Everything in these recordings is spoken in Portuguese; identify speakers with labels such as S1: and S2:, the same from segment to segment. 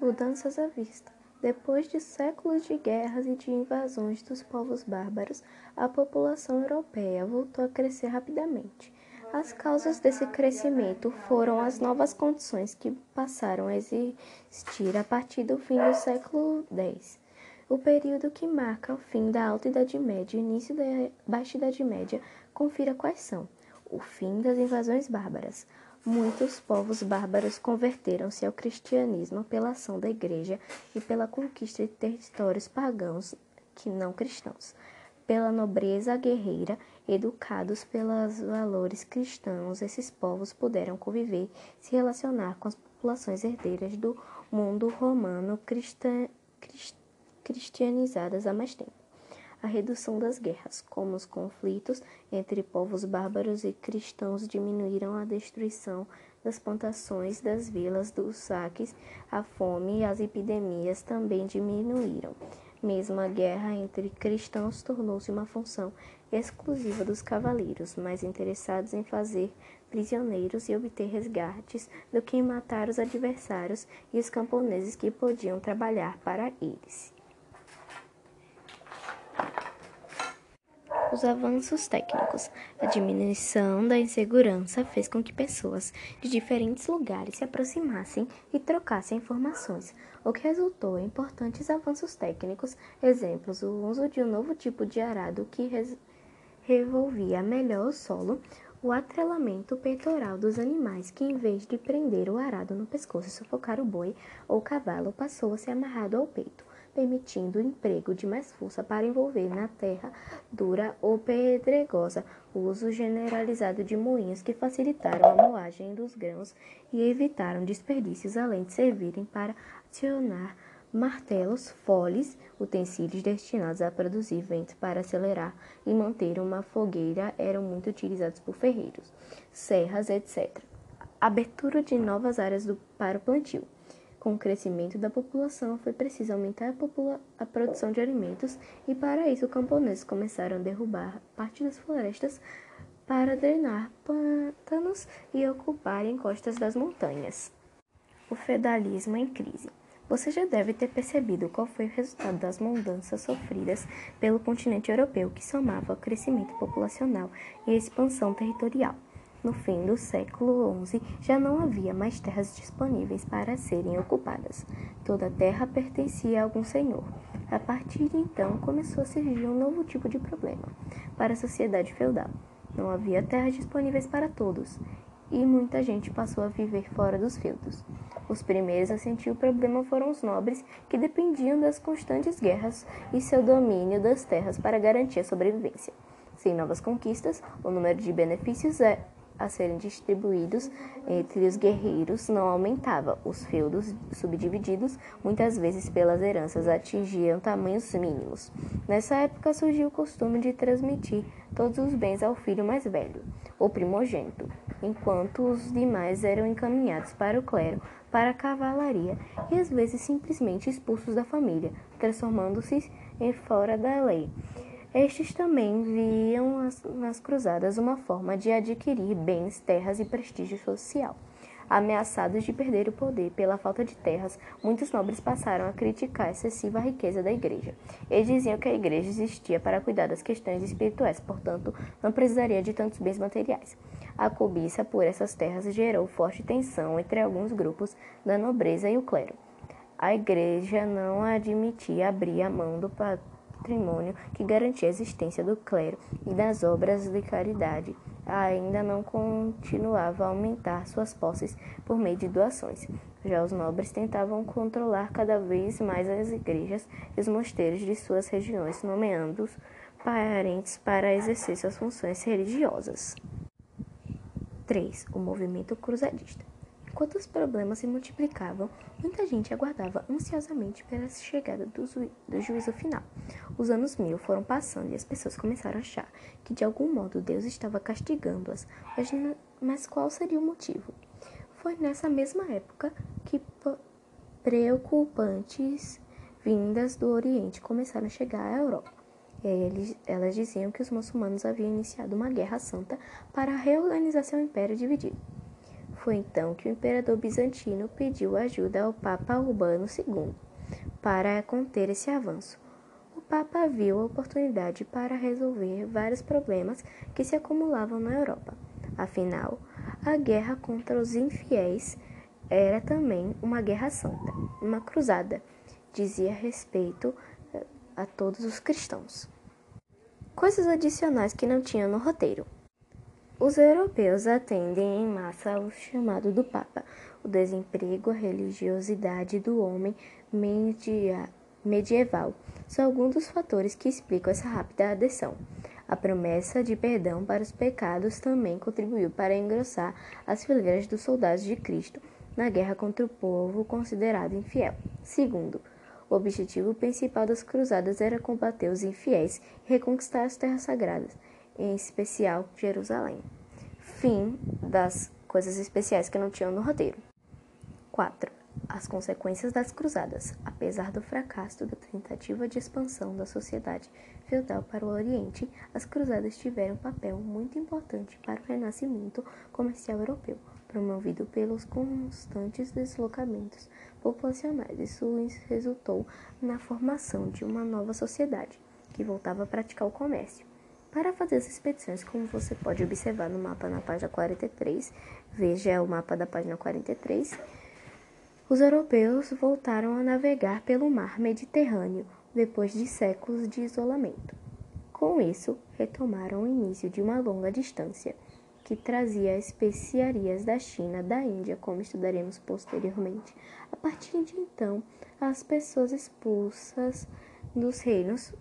S1: Mudanças à vista. Depois de séculos de guerras e de invasões dos povos bárbaros, a população europeia voltou a crescer rapidamente. As causas desse crescimento foram as novas condições que passaram a existir a partir do fim do século X, o período que marca o fim da Alta Idade Média e o início da Baixa Idade Média. Confira quais são: o fim das invasões bárbaras. Muitos povos bárbaros converteram-se ao cristianismo pela ação da Igreja e pela conquista de territórios pagãos que não cristãos pela nobreza guerreira, educados pelos valores cristãos, esses povos puderam conviver, se relacionar com as populações herdeiras do mundo romano cristianizadas há mais tempo. A redução das guerras, como os conflitos entre povos bárbaros e cristãos diminuíram a destruição das plantações, das vilas, dos saques, a fome e as epidemias também diminuíram. Mesmo a guerra entre cristãos tornou-se uma função exclusiva dos cavaleiros, mais interessados em fazer prisioneiros e obter resgates do que em matar os adversários e os camponeses que podiam trabalhar para eles. Os avanços técnicos. A diminuição da insegurança fez com que pessoas de diferentes lugares se aproximassem e trocassem informações, o que resultou em importantes avanços técnicos. Exemplos: o uso de um novo tipo de arado que revolvia melhor o solo, o atrelamento peitoral dos animais, que em vez de prender o arado no pescoço e sufocar o boi ou cavalo, passou a ser amarrado ao peito permitindo o emprego de mais força para envolver na terra dura ou pedregosa, o uso generalizado de moinhos que facilitaram a moagem dos grãos e evitaram desperdícios, além de servirem para acionar martelos, foles, utensílios destinados a produzir vento para acelerar e manter uma fogueira eram muito utilizados por ferreiros, serras, etc. Abertura de novas áreas do, para o plantio. Com o crescimento da população, foi preciso aumentar a, a, produção de alimentos e, para isso, os camponeses começaram a derrubar parte das florestas para drenar pântanos e ocupar encostas das montanhas. O feudalismo em crise. Você já deve ter percebido qual foi o resultado das mudanças sofridas pelo continente europeu, que somava ao crescimento populacional e a expansão territorial. No fim do século XI, já não havia mais terras disponíveis para serem ocupadas. Toda a terra pertencia a algum senhor. A partir de então, começou a surgir um novo tipo de problema para a sociedade feudal. Não havia terras disponíveis para todos, e muita gente passou a viver fora dos feudos. Os primeiros a sentir o problema foram os nobres, que dependiam das constantes guerras e seu domínio das terras para garantir a sobrevivência. Sem novas conquistas, o número de benefícios é a serem distribuídos entre os guerreiros não aumentava. Os feudos subdivididos, muitas vezes pelas heranças, atingiam tamanhos mínimos. Nessa época surgiu o costume de transmitir todos os bens ao filho mais velho, o primogênito, enquanto os demais eram encaminhados para o clero, para a cavalaria e às vezes simplesmente expulsos da família, transformando-se em fora da lei. Estes também viam nas cruzadas uma forma de adquirir bens, terras e prestígio social. Ameaçados de perder o poder pela falta de terras, muitos nobres passaram a criticar a excessiva riqueza da igreja. Eles diziam que a igreja existia para cuidar das questões espirituais, portanto, não precisaria de tantos bens materiais. A cobiça por essas terras gerou forte tensão entre alguns grupos da nobreza e o clero. A igreja não admitia abrir a mão do patrimônio patrimônio que garantia a existência do clero e das obras de caridade, ainda não continuava a aumentar suas posses por meio de doações. Já os nobres tentavam controlar cada vez mais as igrejas e os mosteiros de suas regiões, nomeando-os parentes para exercer suas funções religiosas. 3. O movimento cruzadista. Enquanto os problemas se multiplicavam, muita gente aguardava ansiosamente pela chegada do, do, juízo final. Os anos mil foram passando e as pessoas começaram a achar que de algum modo Deus estava castigando-as, mas, mas qual seria o motivo? Foi nessa mesma época que preocupantes vindas do Oriente começaram a chegar à Europa. Eles, elas diziam que os muçulmanos haviam iniciado uma guerra santa para reorganizar seu império dividido. Foi então que o imperador bizantino pediu ajuda ao Papa Urbano II para conter esse avanço. O Papa viu a oportunidade para resolver vários problemas que se acumulavam na Europa. Afinal, a guerra contra os infiéis era também uma guerra santa, uma cruzada, dizia respeito eh, a todos os cristãos. Coisas adicionais que não tinham no roteiro. Os europeus atendem em massa ao chamado do Papa, o desemprego, a religiosidade do homem media, medieval. São alguns dos fatores que explicam essa rápida adesão. A promessa de perdão para os pecados também contribuiu para engrossar as fileiras dos soldados de Cristo na guerra contra o povo considerado infiel. Segundo, o objetivo principal das cruzadas era combater os infiéis e reconquistar as terras sagradas, em especial Jerusalém. Fim das coisas especiais que não tinham no roteiro. 4. As consequências das cruzadas. Apesar do fracasso da tentativa de expansão da sociedade feudal para o Oriente, as cruzadas tiveram um papel muito importante para o renascimento comercial europeu, promovido pelos constantes deslocamentos populacionais. Isso resultou na formação de uma nova sociedade que voltava a praticar o comércio. Para fazer as expedições, como você pode observar no mapa na página 43, veja o mapa da página 43, os europeus voltaram a navegar pelo mar Mediterrâneo depois de séculos de isolamento. Com isso, retomaram o início de uma longa distância que trazia especiarias da China, da Índia, como estudaremos posteriormente. A partir de então, as pessoas expulsas dos reinos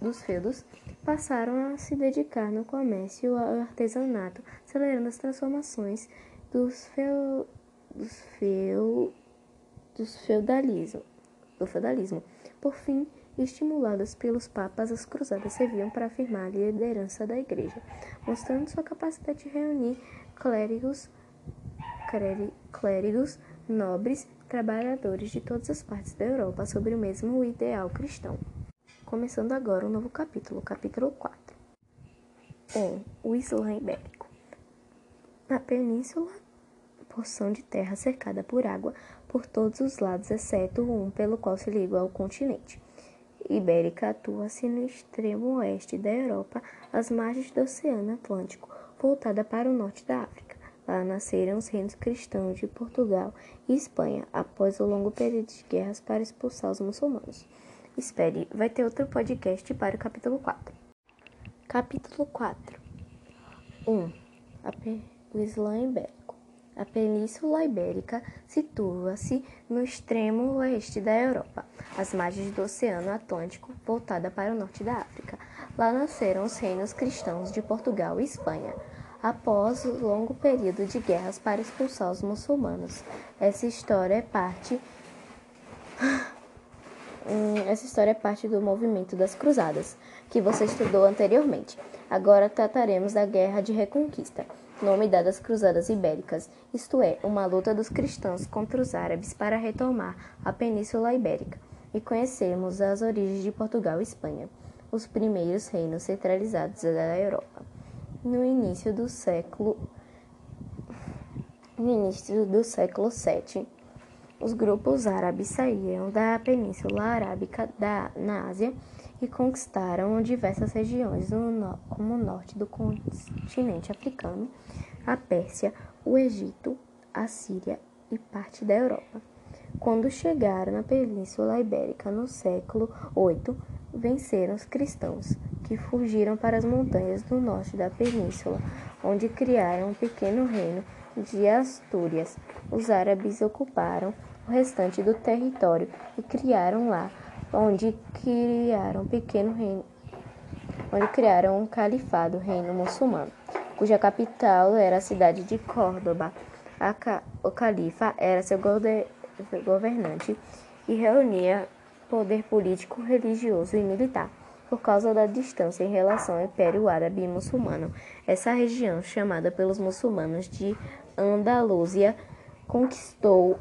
S1: dos feudos passaram a se dedicar no comércio ao artesanato, acelerando as transformações dos, feu, dos, feu, dos feudalismo, do feudalismo. Por fim, estimuladas pelos papas, as cruzadas serviam para afirmar a liderança da igreja, mostrando sua capacidade de reunir clérigos, clérigos nobres, trabalhadores de todas as partes da Europa sobre o mesmo ideal cristão. Começando agora um novo capítulo, capítulo 4. 1. O Islã Ibérico. Na península, porção de terra cercada por água por todos os lados, exceto um pelo qual se liga ao continente. Ibérica atua-se no extremo oeste da Europa, às margens do Oceano Atlântico, voltada para o norte da África. Lá nasceram os reinos cristãos de Portugal e Espanha, após o longo período de guerras para expulsar os muçulmanos. Espere, vai ter outro podcast para o capítulo 4. Capítulo 4 1. O Islã Ibérico. A Península Ibérica situa-se no extremo oeste da Europa, às margens do Oceano Atlântico, voltada para o norte da África. Lá nasceram os reinos cristãos de Portugal e Espanha, após o longo período de guerras para expulsar os muçulmanos. Essa história é parte Hum, essa história é parte do movimento das Cruzadas, que você estudou anteriormente. Agora trataremos da Guerra de Reconquista, nome dado às Cruzadas Ibéricas, isto é, uma luta dos cristãos contra os árabes para retomar a Península Ibérica, e conhecemos as origens de Portugal e Espanha, os primeiros reinos centralizados da Europa. No início do século no início do século VII, os grupos árabes saíram da Península Arábica da, na Ásia e conquistaram diversas regiões, no, como o norte do continente africano, a Pérsia, o Egito, a Síria e parte da Europa. Quando chegaram na Península Ibérica no século VIII, venceram os cristãos, que fugiram para as montanhas do norte da península, onde criaram um pequeno reino de Astúrias. Os árabes ocuparam o restante do território e criaram lá, onde criaram um pequeno reino, onde criaram um califado, reino muçulmano, cuja capital era a cidade de Córdoba. Ca o califa era seu governante e reunia poder político, religioso e militar. Por causa da distância em relação ao Império Árabe e Muçulmano, essa região, chamada pelos muçulmanos de Andalúzia, conquistou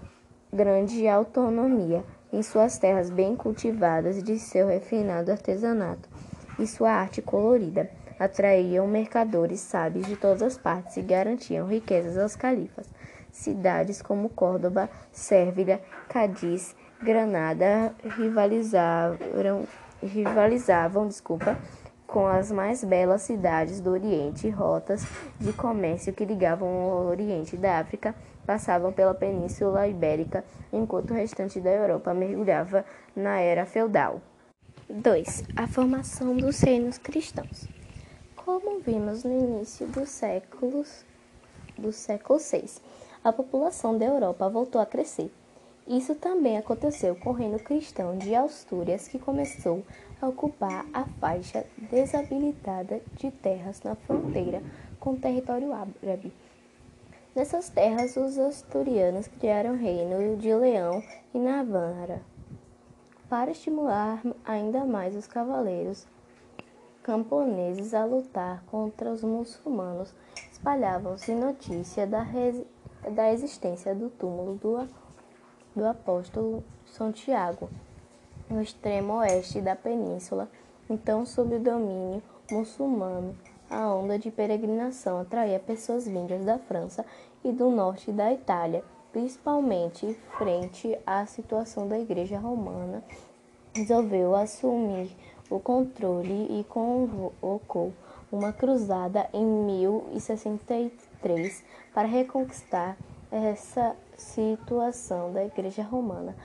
S1: grande autonomia em suas terras bem cultivadas de seu refinado artesanato e sua arte colorida atraíam mercadores sábios de todas as partes e garantiam riquezas aos califas. cidades como Córdoba, Sérvia, Cádiz, Granada rivalizavam, rivalizavam desculpa, com as mais belas cidades do Oriente, rotas de comércio que ligavam o Oriente da África passavam pela Península Ibérica, enquanto o restante da Europa mergulhava na era feudal. 2. A formação dos reinos cristãos. Como vimos no início dos séculos do século VI, a população da Europa voltou a crescer. Isso também aconteceu com o reino cristão de Astúrias, que começou a ocupar a faixa desabilitada de terras na fronteira com o território árabe. Nessas terras, os asturianos criaram o reino de Leão e Navarra. Para estimular ainda mais os cavaleiros camponeses a lutar contra os muçulmanos, espalhavam-se notícia da, da existência do túmulo do, do apóstolo Santiago no extremo oeste da península, então sob o domínio muçulmano. A onda de peregrinação atraía pessoas vindas da França e do norte da Itália, principalmente frente à situação da Igreja Romana. Resolveu assumir o controle e convocou uma cruzada em 1063 para reconquistar essa situação da Igreja Romana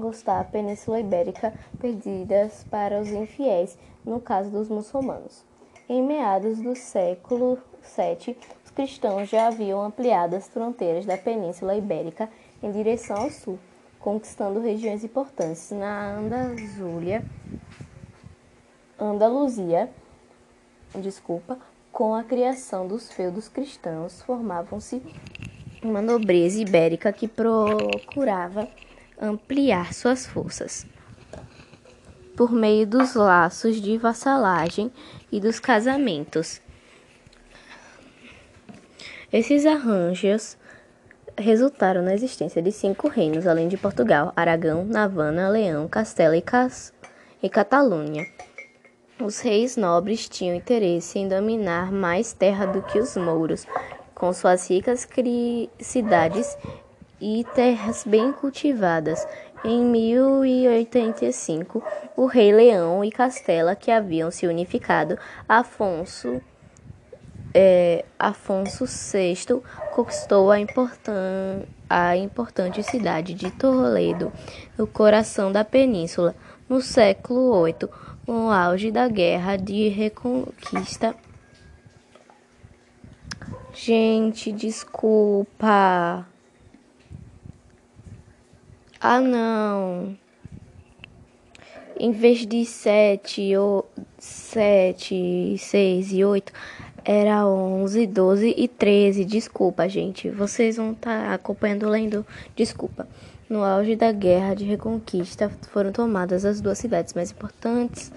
S1: gostar a Península Ibérica perdidas para os infiéis, no caso dos muçulmanos. Em meados do século VII, os cristãos já haviam ampliado as fronteiras da Península Ibérica em direção ao sul, conquistando regiões importantes na Andaluzia, Andaluzia, desculpa, com a criação dos feudos cristãos, formavam-se uma nobreza ibérica que procurava ampliar suas forças por meio dos laços de vassalagem e dos casamentos. Esses arranjos resultaram na existência de cinco reinos, além de Portugal, Aragão, Navana, Leão, Castela e, Cas e Catalunha. Os reis nobres tinham interesse em dominar mais terra do que os mouros, com suas ricas cidades e terras bem cultivadas. Em 1085, o rei Leão e Castela, que haviam se unificado, Afonso, é, Afonso VI conquistou a, importan a importante cidade de Toledo, no coração da península, no século VIII, no auge da Guerra de Reconquista. Gente, desculpa. Ah, não. Em vez de sete, ou sete, seis e oito, era onze, doze e treze. Desculpa, gente. Vocês vão estar tá acompanhando lendo. Desculpa. No auge da guerra de reconquista, foram tomadas as duas cidades mais importantes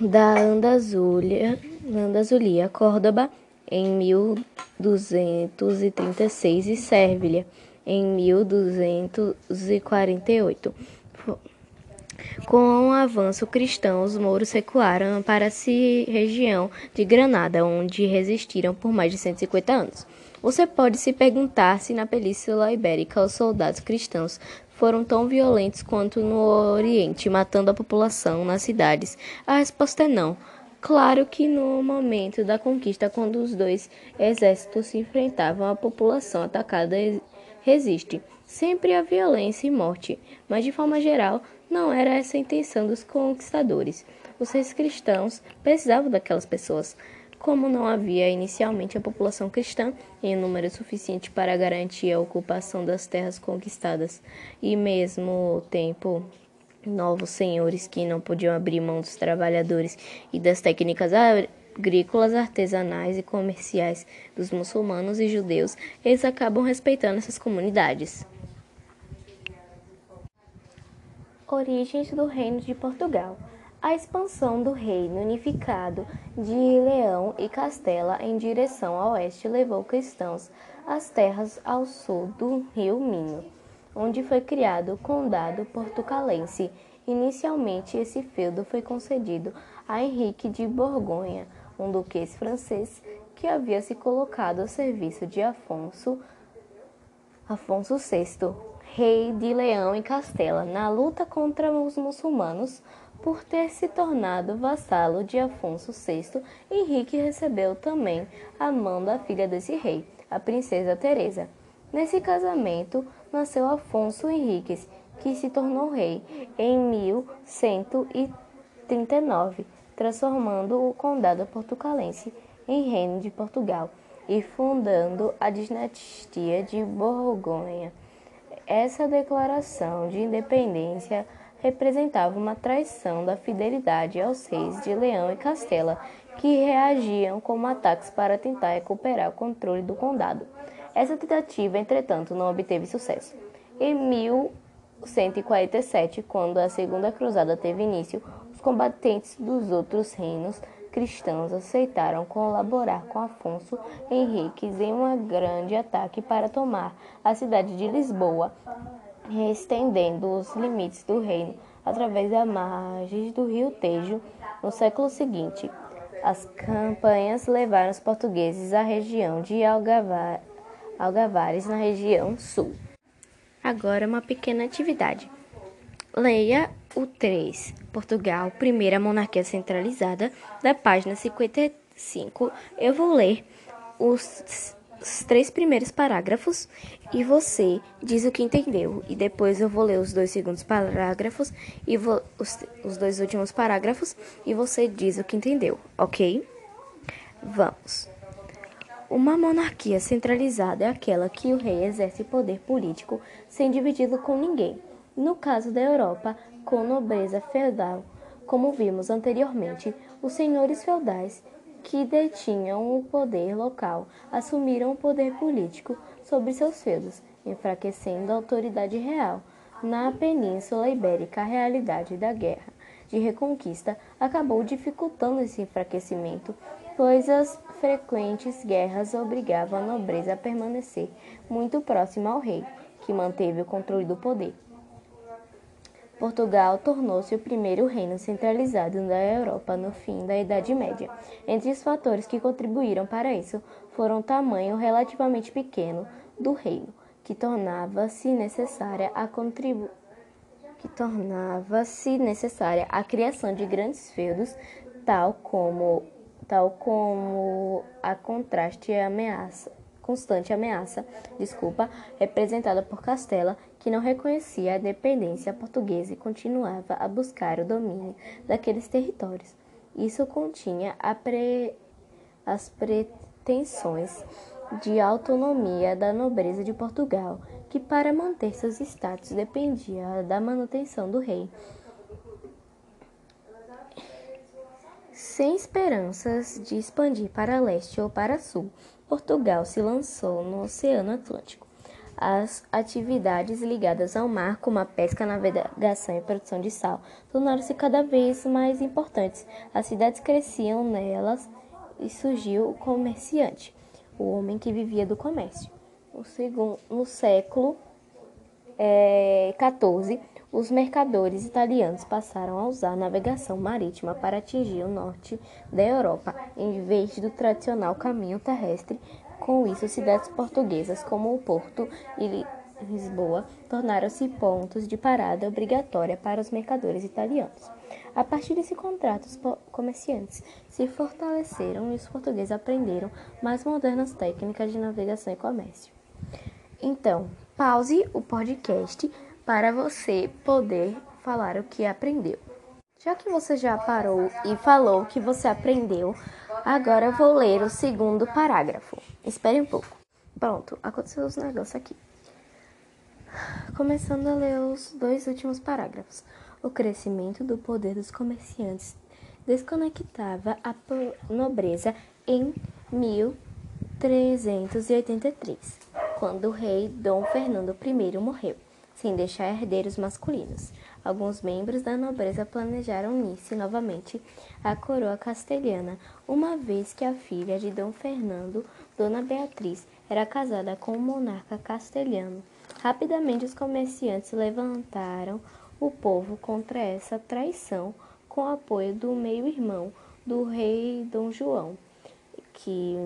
S1: da Andazulia, Andazulia Córdoba, em 1236 e Sérvia em 1248. Com o avanço cristão, os mouros recuaram para a região de Granada, onde resistiram por mais de 150 anos. Você pode se perguntar se na Península Ibérica os soldados cristãos foram tão violentos quanto no Oriente, matando a população nas cidades. A resposta é não. Claro que no momento da conquista, quando os dois exércitos se enfrentavam, a população atacada resiste sempre à violência e morte, mas de forma geral não era essa a intenção dos conquistadores. Os reis cristãos precisavam daquelas pessoas. Como não havia inicialmente a população cristã em número suficiente para garantir a ocupação das terras conquistadas, e mesmo tempo novos senhores que não podiam abrir mão dos trabalhadores e das técnicas agrícolas, artesanais e comerciais dos muçulmanos e judeus, eles acabam respeitando essas comunidades. Origens do Reino de Portugal. A expansão do reino unificado de Leão e Castela em direção ao oeste levou cristãos às terras ao sul do rio Minho, onde foi criado o condado portucalense. Inicialmente, esse feudo foi concedido a Henrique de Borgonha, um duquês francês que havia se colocado a serviço de Afonso, Afonso VI, rei de Leão e Castela, na luta contra os muçulmanos. Por ter se tornado vassalo de Afonso VI, Henrique recebeu também a mão da filha desse rei, a princesa Teresa. Nesse casamento nasceu Afonso Henriques, que se tornou rei em 1139, transformando o condado portucalense em reino de Portugal e fundando a dinastia de Borgonha. Essa declaração de independência representava uma traição da fidelidade aos reis de Leão e Castela, que reagiam como ataques para tentar recuperar o controle do condado. Essa tentativa, entretanto, não obteve sucesso. Em 1147, quando a Segunda Cruzada teve início, os combatentes dos outros reinos cristãos aceitaram colaborar com Afonso Henriques em um grande ataque para tomar a cidade de Lisboa, estendendo os limites do reino através das margens do rio Tejo no século seguinte. As campanhas levaram os portugueses à região de Algavar, Algavares, na região sul. Agora, uma pequena atividade. Leia o 3, Portugal, primeira monarquia centralizada, da página 55. Eu vou ler os, os três primeiros parágrafos e você diz o que entendeu. E depois eu vou ler os dois segundos parágrafos e os, os dois últimos parágrafos e você diz o que entendeu, ok? Vamos. Uma monarquia centralizada é aquela que o rei exerce poder político sem dividir com ninguém. No caso da Europa, com nobreza feudal, como vimos anteriormente, os senhores feudais que detinham o poder local assumiram o poder político sobre seus feudos, enfraquecendo a autoridade real. Na Península Ibérica, a realidade da guerra de reconquista acabou dificultando esse enfraquecimento, pois as frequentes guerras obrigavam a nobreza a permanecer muito próxima ao rei, que manteve o controle do poder. Portugal tornou-se o primeiro reino centralizado da Europa no fim da Idade Média. Entre os fatores que contribuíram para isso foram o tamanho relativamente pequeno do reino, que tornava-se necessária a que tornava-se necessária a criação de grandes feudos, tal como tal como a contraste e ameaça constante ameaça, desculpa, representada por Castela, que não reconhecia a dependência portuguesa e continuava a buscar o domínio daqueles territórios. Isso continha pre... as pretensões de autonomia da nobreza de Portugal, que para manter seus status dependia da manutenção do rei. Sem esperanças de expandir para leste ou para sul, Portugal se lançou no Oceano Atlântico. As atividades ligadas ao mar, como a pesca, navegação e produção de sal, tornaram-se cada vez mais importantes. As cidades cresciam nelas e surgiu o comerciante, o homem que vivia do comércio. No, segundo, no século XIV, é, os mercadores italianos passaram a usar navegação marítima para atingir o norte da Europa, em vez do tradicional caminho terrestre. Com isso, cidades portuguesas como o Porto e Lisboa tornaram-se pontos de parada obrigatória para os mercadores italianos. A partir desse contrato, os comerciantes se fortaleceram e os portugueses aprenderam mais modernas técnicas de navegação e comércio. Então, pause o podcast para você poder falar o que aprendeu. Já que você já parou e falou o que você aprendeu, agora vou ler o segundo parágrafo. Espere um pouco. Pronto, aconteceu os negócios aqui. Começando a ler os dois últimos parágrafos. O crescimento do poder dos comerciantes desconectava a nobreza em 1383, quando o rei Dom Fernando I morreu sem deixar herdeiros masculinos. Alguns membros da nobreza planejaram unir-se novamente à coroa castelhana, uma vez que a filha de Dom Fernando, Dona Beatriz, era casada com um monarca castelhano. Rapidamente os comerciantes levantaram o povo contra essa traição com o apoio do meio-irmão do rei Dom João, que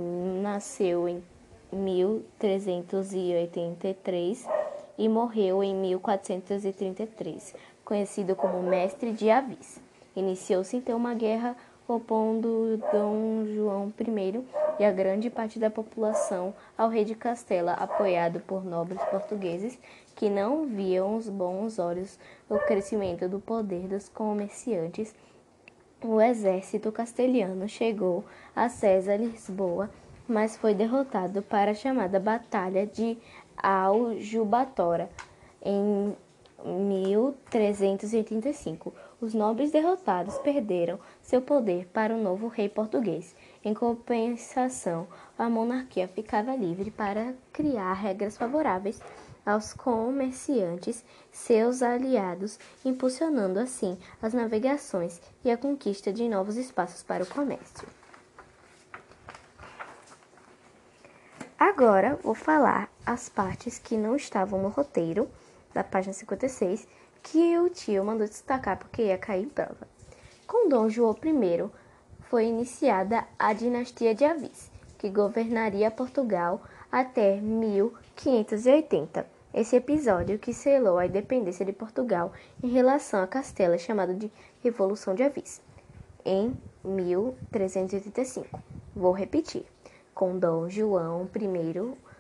S1: nasceu em 1383 e morreu em 1433, conhecido como Mestre de Avis. Iniciou-se então uma guerra opondo Dom João I e a grande parte da população ao rei de Castela, apoiado por nobres portugueses que não viam os bons olhos o crescimento do poder dos comerciantes. O exército castelhano chegou a César Lisboa, mas foi derrotado para a chamada Batalha de Aljubatora em 1385. Os nobres derrotados perderam seu poder para o novo rei português. Em compensação, a monarquia ficava livre para criar regras favoráveis aos comerciantes, seus aliados, impulsionando assim as navegações e a conquista de novos espaços para o comércio. Agora vou falar as partes que não estavam no roteiro da página 56 que o tio mandou destacar porque ia cair em prova. Com Dom João I foi iniciada a dinastia de Avis, que governaria Portugal até 1580. Esse episódio que selou a independência de Portugal em relação a Castela, chamado de Revolução de Avis, em 1385. Vou repetir. Com Dom João I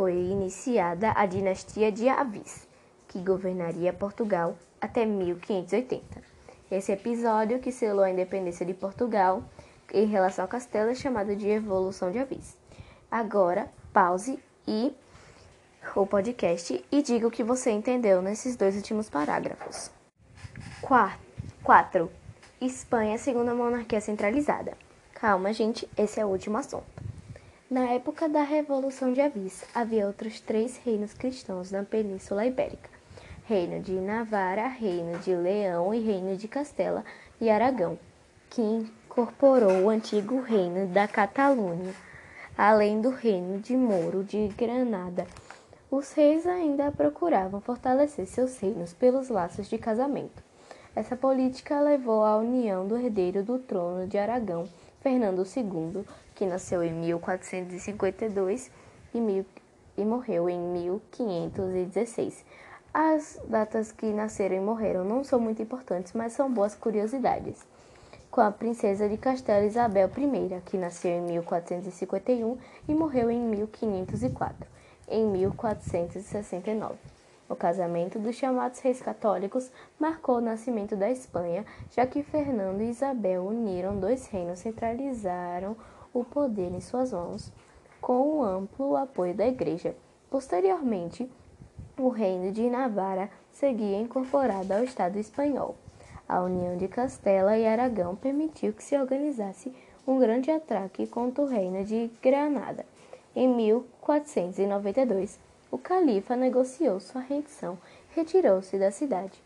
S1: foi iniciada a dinastia de Avis, que governaria Portugal até 1580. Esse episódio que selou a independência de Portugal em relação ao castelo é chamado de Evolução de Avis. Agora, pause e o podcast e diga o que você entendeu nesses dois últimos parágrafos. 4. Espanha, segunda monarquia centralizada. Calma, gente, esse é o último assunto. Na época da Revolução de Avis, havia outros três reinos cristãos na Península Ibérica: Reino de Navarra, Reino de Leão e Reino de Castela e Aragão, que incorporou o antigo Reino da Catalunha, além do Reino de Moro de Granada. Os reis ainda procuravam fortalecer seus reinos pelos laços de casamento. Essa política levou à união do herdeiro do trono de Aragão, Fernando II, que nasceu em 1452 e, e morreu em 1516 as datas que nasceram e morreram não são muito importantes, mas são boas curiosidades. Com a princesa de Castela Isabel I, que nasceu em 1451 e morreu em 1504, em 1469. O casamento dos chamados reis católicos marcou o nascimento da Espanha, já que Fernando e Isabel uniram dois reinos, centralizaram o poder em suas mãos, com o amplo apoio da Igreja. Posteriormente, o reino de Navarra seguia incorporado ao Estado espanhol. A união de Castela e Aragão permitiu que se organizasse um grande ataque contra o reino de Granada. Em 1492, o califa negociou sua rendição retirou-se da cidade.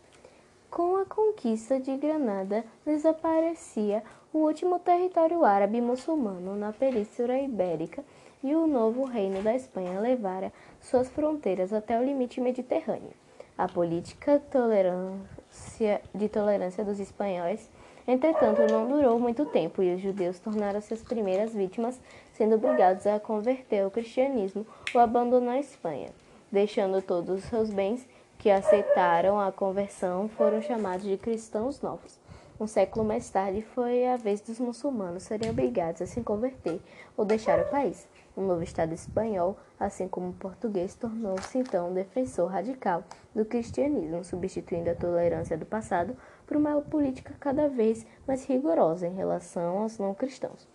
S1: Com a conquista de Granada, desaparecia o último território árabe muçulmano na Península Ibérica e o novo reino da Espanha levara suas fronteiras até o limite mediterrâneo. A política tolerância, de tolerância dos espanhóis, entretanto, não durou muito tempo e os judeus tornaram-se as primeiras vítimas, sendo obrigados a converter ao cristianismo ou abandonar a Espanha, deixando todos os seus bens que aceitaram a conversão foram chamados de cristãos novos. Um século mais tarde, foi a vez dos muçulmanos serem obrigados a se converter ou deixar o país. O novo Estado espanhol, assim como o português, tornou-se então um defensor radical do cristianismo, substituindo a tolerância do passado por uma política cada vez mais rigorosa em relação aos não cristãos.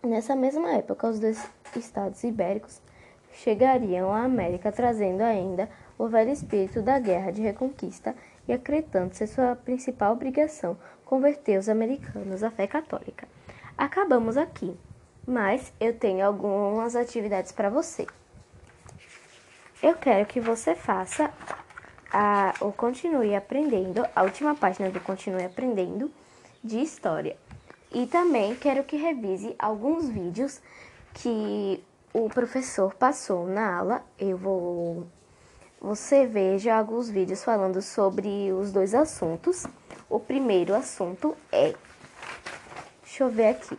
S1: Nessa mesma época, os dois estados ibéricos chegariam à América trazendo ainda o velho espírito da guerra de reconquista e acreditando ser sua principal obrigação converter os americanos à fé católica. Acabamos aqui mas eu tenho algumas atividades para você. Eu quero que você faça a, ou continue aprendendo, a última página do Continue Aprendendo de História. E também quero que revise alguns vídeos que o professor passou na aula. Eu vou. Você veja alguns vídeos falando sobre os dois assuntos. O primeiro assunto é. Deixa eu ver aqui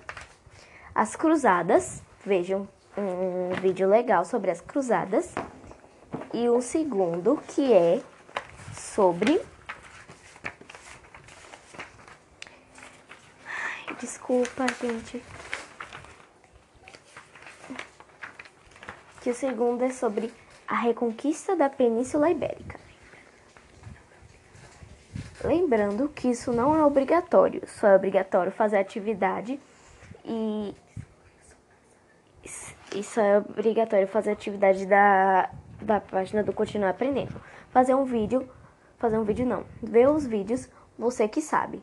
S1: as cruzadas. Vejam um vídeo legal sobre as cruzadas. E o segundo que é sobre. Ai, desculpa, gente. Que o segundo é sobre a reconquista da Península Ibérica. Lembrando que isso não é obrigatório, só é obrigatório fazer atividade e isso é obrigatório fazer atividade da, da página do Continuar Aprendendo. Fazer um vídeo, fazer um vídeo não, ver os vídeos, você que sabe.